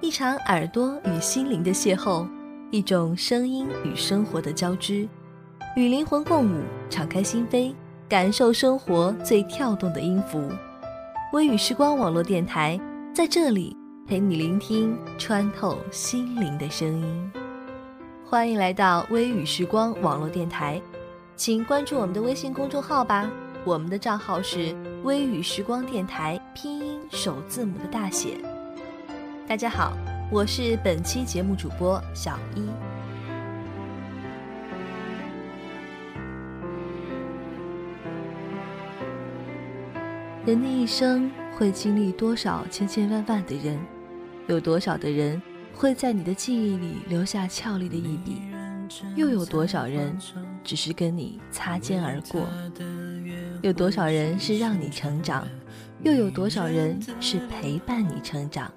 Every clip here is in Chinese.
一场耳朵与心灵的邂逅，一种声音与生活的交织，与灵魂共舞，敞开心扉，感受生活最跳动的音符。微雨时光网络电台在这里陪你聆听穿透心灵的声音。欢迎来到微雨时光网络电台，请关注我们的微信公众号吧。我们的账号是微雨时光电台，拼音首字母的大写。大家好，我是本期节目主播小一。人的一生会经历多少千千万万的人，有多少的人会在你的记忆里留下俏丽的一笔，又有多少人只是跟你擦肩而过？有多少人是让你成长，又有多少人是陪伴你成长？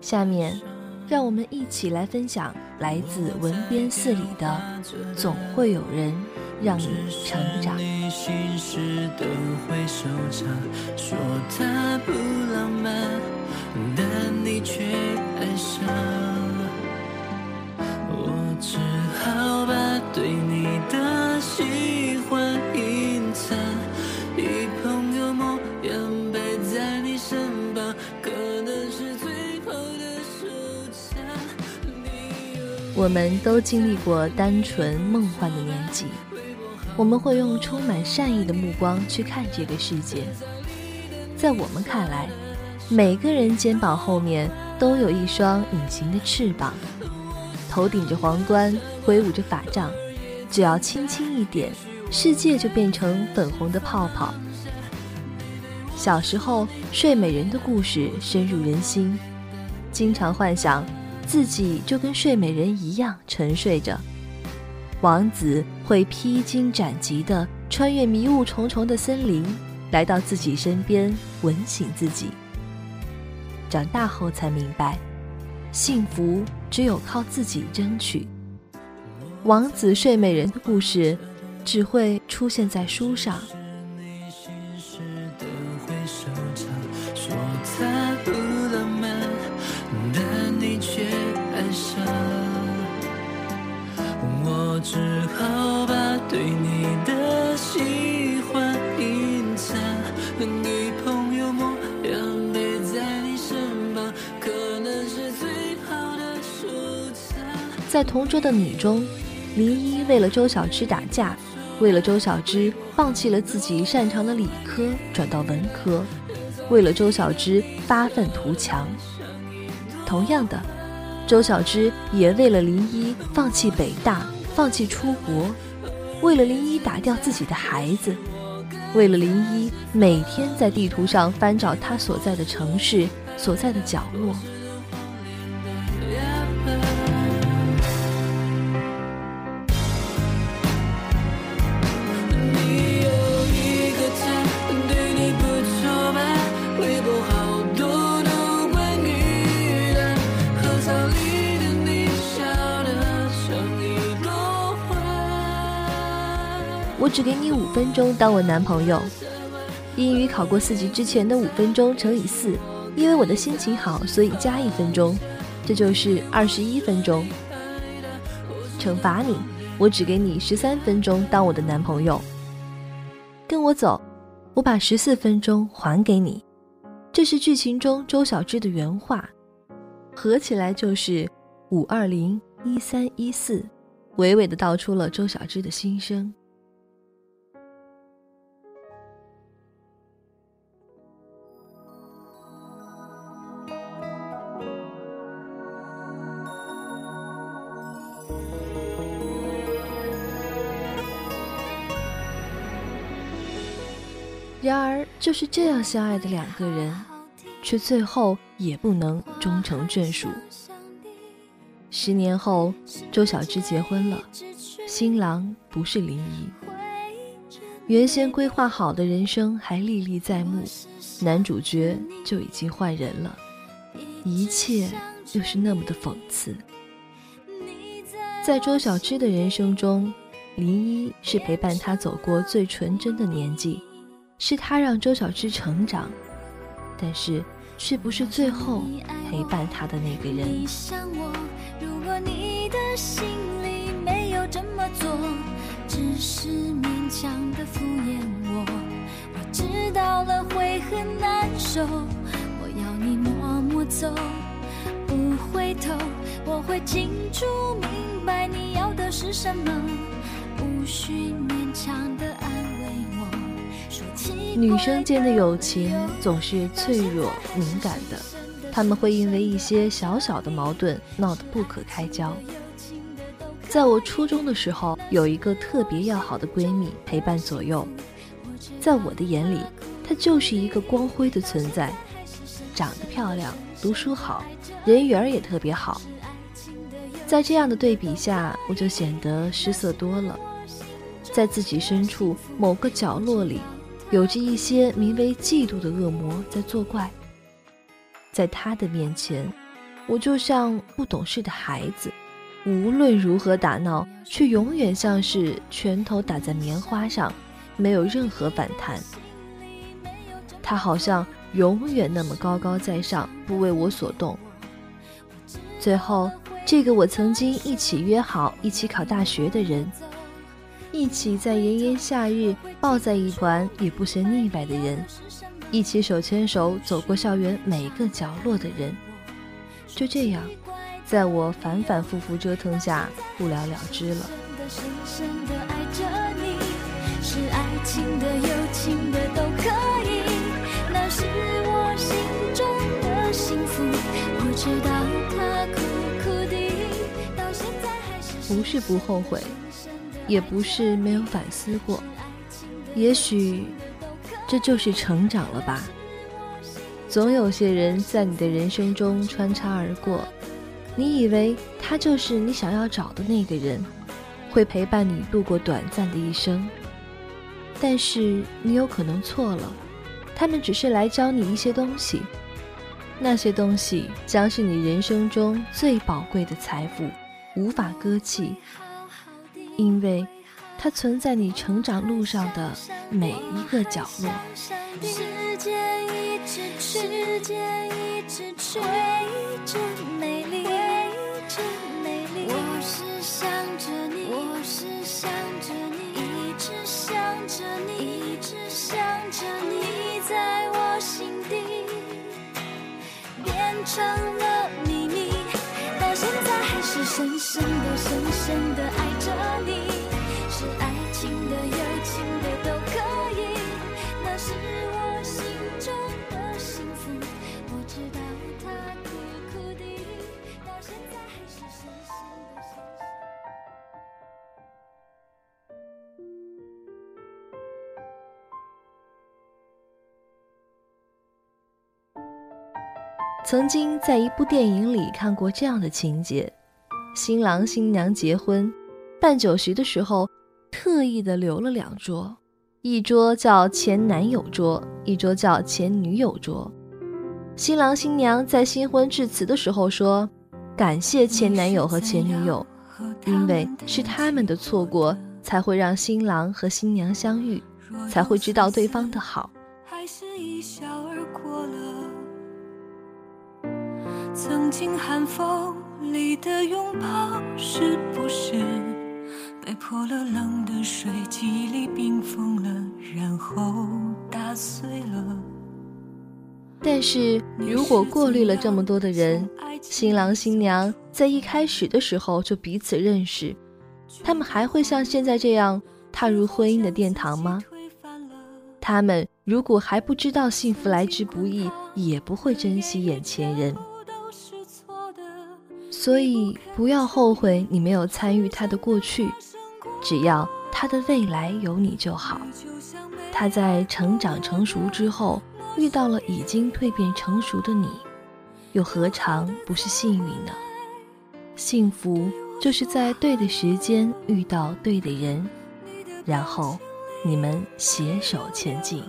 下面，让我们一起来分享来自文编四里的《总会有人让你成长》。说他不浪漫，但你却爱上。我只好把对我们都经历过单纯梦幻的年纪，我们会用充满善意的目光去看这个世界。在我们看来，每个人肩膀后面都有一双隐形的翅膀，头顶着皇冠，挥舞着法杖，只要轻轻一点，世界就变成粉红的泡泡。小时候，睡美人的故事深入人心，经常幻想。自己就跟睡美人一样沉睡着，王子会披荆斩棘地穿越迷雾重重的森林，来到自己身边吻醒自己。长大后才明白，幸福只有靠自己争取。王子睡美人的故事，只会出现在书上。只好把对你的喜欢隐藏，和女朋友模样陪在你身旁，可能是最好的收藏。在同桌的你中，林一为了周小芝打架，为了周小芝放弃了自己擅长的理科，转到文科，为了周小芝发愤图强。同样的，周小芝也为了林一放弃北大。放弃出国，为了林一打掉自己的孩子，为了林一每天在地图上翻找他所在的城市所在的角落。我只给你五分钟当我男朋友。英语考过四级之前的五分钟乘以四，因为我的心情好，所以加一分钟，这就是二十一分钟。惩罚你，我只给你十三分钟当我的男朋友。跟我走，我把十四分钟还给你。这是剧情中周小栀的原话，合起来就是五二零一三一四，娓娓的道出了周小栀的心声。然而，就是这样相爱的两个人，却最后也不能终成眷属。十年后，周小栀结婚了，新郎不是林一。原先规划好的人生还历历在目，男主角就已经换人了，一切又是那么的讽刺。在周小栀的人生中，林一是陪伴她走过最纯真的年纪。是他让周小栀成长，但是却不是最后陪伴他的那个人。你想我如果你的心里没有这么做，只是勉强的敷衍我，我知道了会很难受。我要你默默走，不回头。我会清楚明白你要的是什么，无需勉强的。女生间的友情总是脆弱敏感的，他们会因为一些小小的矛盾闹得不可开交。在我初中的时候，有一个特别要好的闺蜜陪伴左右，在我的眼里，她就是一个光辉的存在，长得漂亮，读书好，人缘也特别好。在这样的对比下，我就显得失色多了，在自己深处某个角落里。有着一些名为嫉妒的恶魔在作怪，在他的面前，我就像不懂事的孩子，无论如何打闹，却永远像是拳头打在棉花上，没有任何反弹。他好像永远那么高高在上，不为我所动。最后，这个我曾经一起约好一起考大学的人。一起在炎炎夏日抱在一团也不嫌腻歪的人，一起手牵手走过校园每个角落的人，就这样，在我反反复复折腾下不了了之了。不是不后悔。也不是没有反思过，也许这就是成长了吧。总有些人在你的人生中穿插而过，你以为他就是你想要找的那个人，会陪伴你度过短暂的一生。但是你有可能错了，他们只是来教你一些东西，那些东西将是你人生中最宝贵的财富，无法割弃。因为，它存在你成长路上的每一个角落。时间一直时间一直追着美丽，美丽。我是想着你，我是想着你，一直想着你，一直想着你，在我心底变成了，深深的深深的爱着你是爱情的友情的都可以那是我心中的幸福我知道它苦苦的到现在还是深深的深深的曾经在一部电影里看过这样的情节新郎新娘结婚，办酒席的时候，特意的留了两桌，一桌叫前男友桌，一桌叫前女友桌。新郎新娘在新婚致辞的时候说：“感谢前男友和前女友，因为是他们的错过，才会让新郎和新娘相遇，才会知道对方的好。”还是一笑而过了曾经寒风里的拥抱，是不是被泼了冷的水，记忆里冰封了，然后打碎了。但是如果过滤了这么多的人，新郎新娘在一开始的时候就彼此认识，他们还会像现在这样踏入婚姻的殿堂吗？他们如果还不知道幸福来之不易，也不会珍惜眼前人。所以不要后悔你没有参与他的过去，只要他的未来有你就好。他在成长成熟之后遇到了已经蜕变成熟的你，又何尝不是幸运呢？幸福就是在对的时间遇到对的人，然后你们携手前进。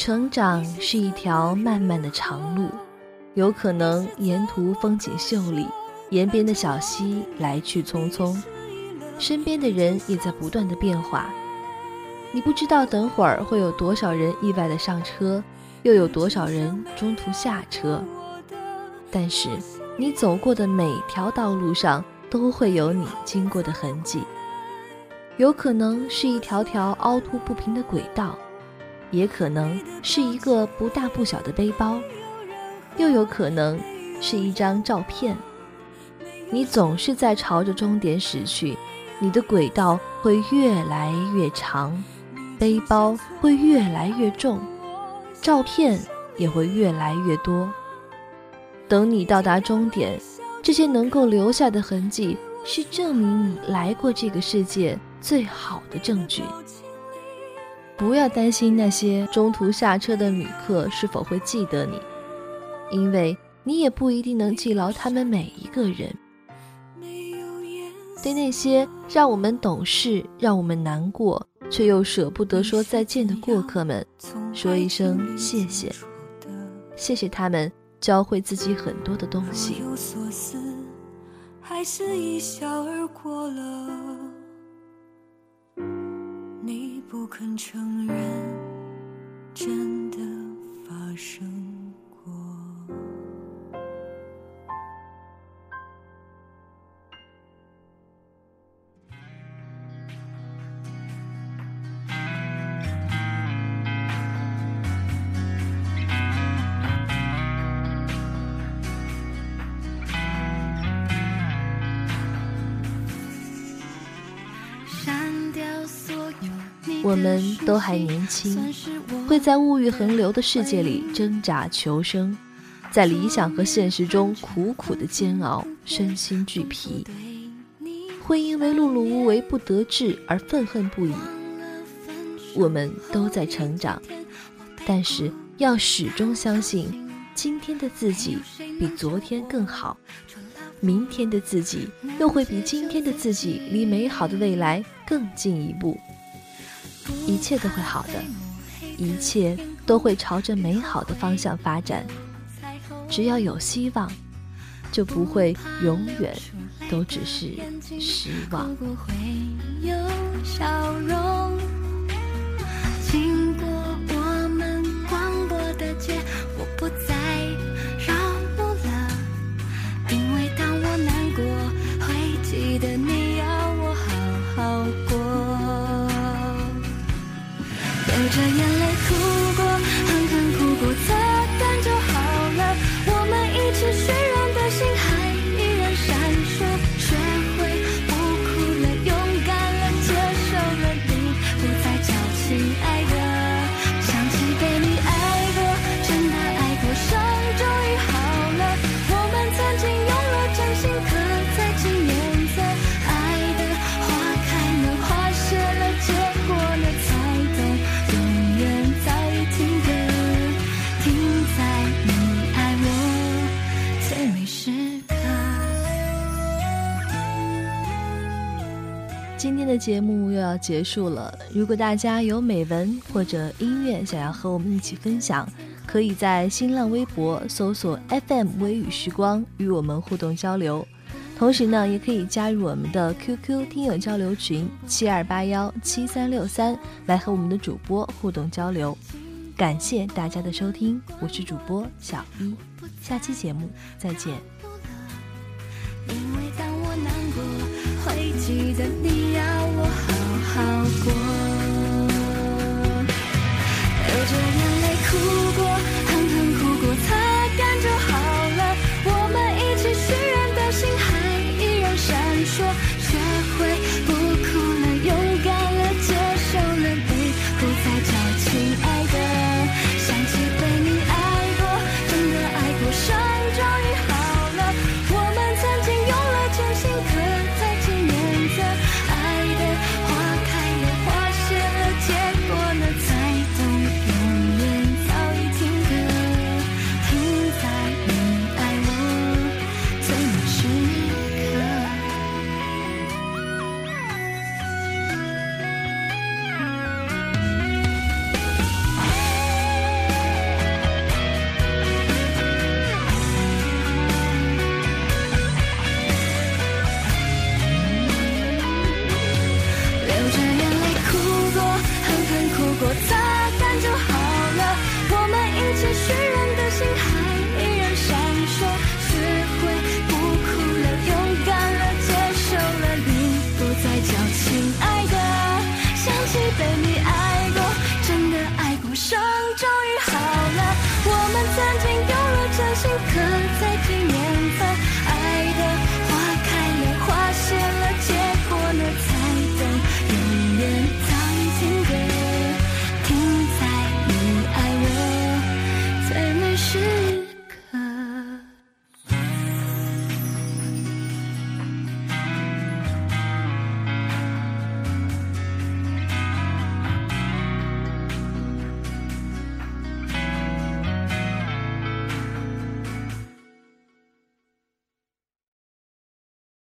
成长是一条漫漫的长路，有可能沿途风景秀丽，沿边的小溪来去匆匆。身边的人也在不断的变化，你不知道等会儿会有多少人意外的上车，又有多少人中途下车。但是你走过的每条道路上都会有你经过的痕迹，有可能是一条条凹凸不平的轨道，也可能是一个不大不小的背包，又有可能是一张照片。你总是在朝着终点驶去。你的轨道会越来越长，背包会越来越重，照片也会越来越多。等你到达终点，这些能够留下的痕迹，是证明你来过这个世界最好的证据。不要担心那些中途下车的旅客是否会记得你，因为你也不一定能记牢他们每一个人。对那些让我们懂事、让我们难过，却又舍不得说再见的过客们，说一声谢谢。谢谢他们教会自己很多的东西。还是一笑而过了。不肯承认，真的发生。我们都还年轻，会在物欲横流的世界里挣扎求生，在理想和现实中苦苦的煎熬，身心俱疲，会因为碌碌无为不得志而愤恨不已。我们都在成长，但是要始终相信，今天的自己比昨天更好，明天的自己又会比今天的自己离美好的未来更进一步。一切都会好的，一切都会朝着美好的方向发展。只要有希望，就不会永远都只是失望。着眼泪哭过，狠狠哭过，擦干就好了。我们一起学今天的节目又要结束了。如果大家有美文或者音乐想要和我们一起分享，可以在新浪微博搜索 FM 微雨时光与我们互动交流。同时呢，也可以加入我们的 QQ 听友交流群七二八幺七三六三，来和我们的主播互动交流。感谢大家的收听，我是主播小一，下期节目再见。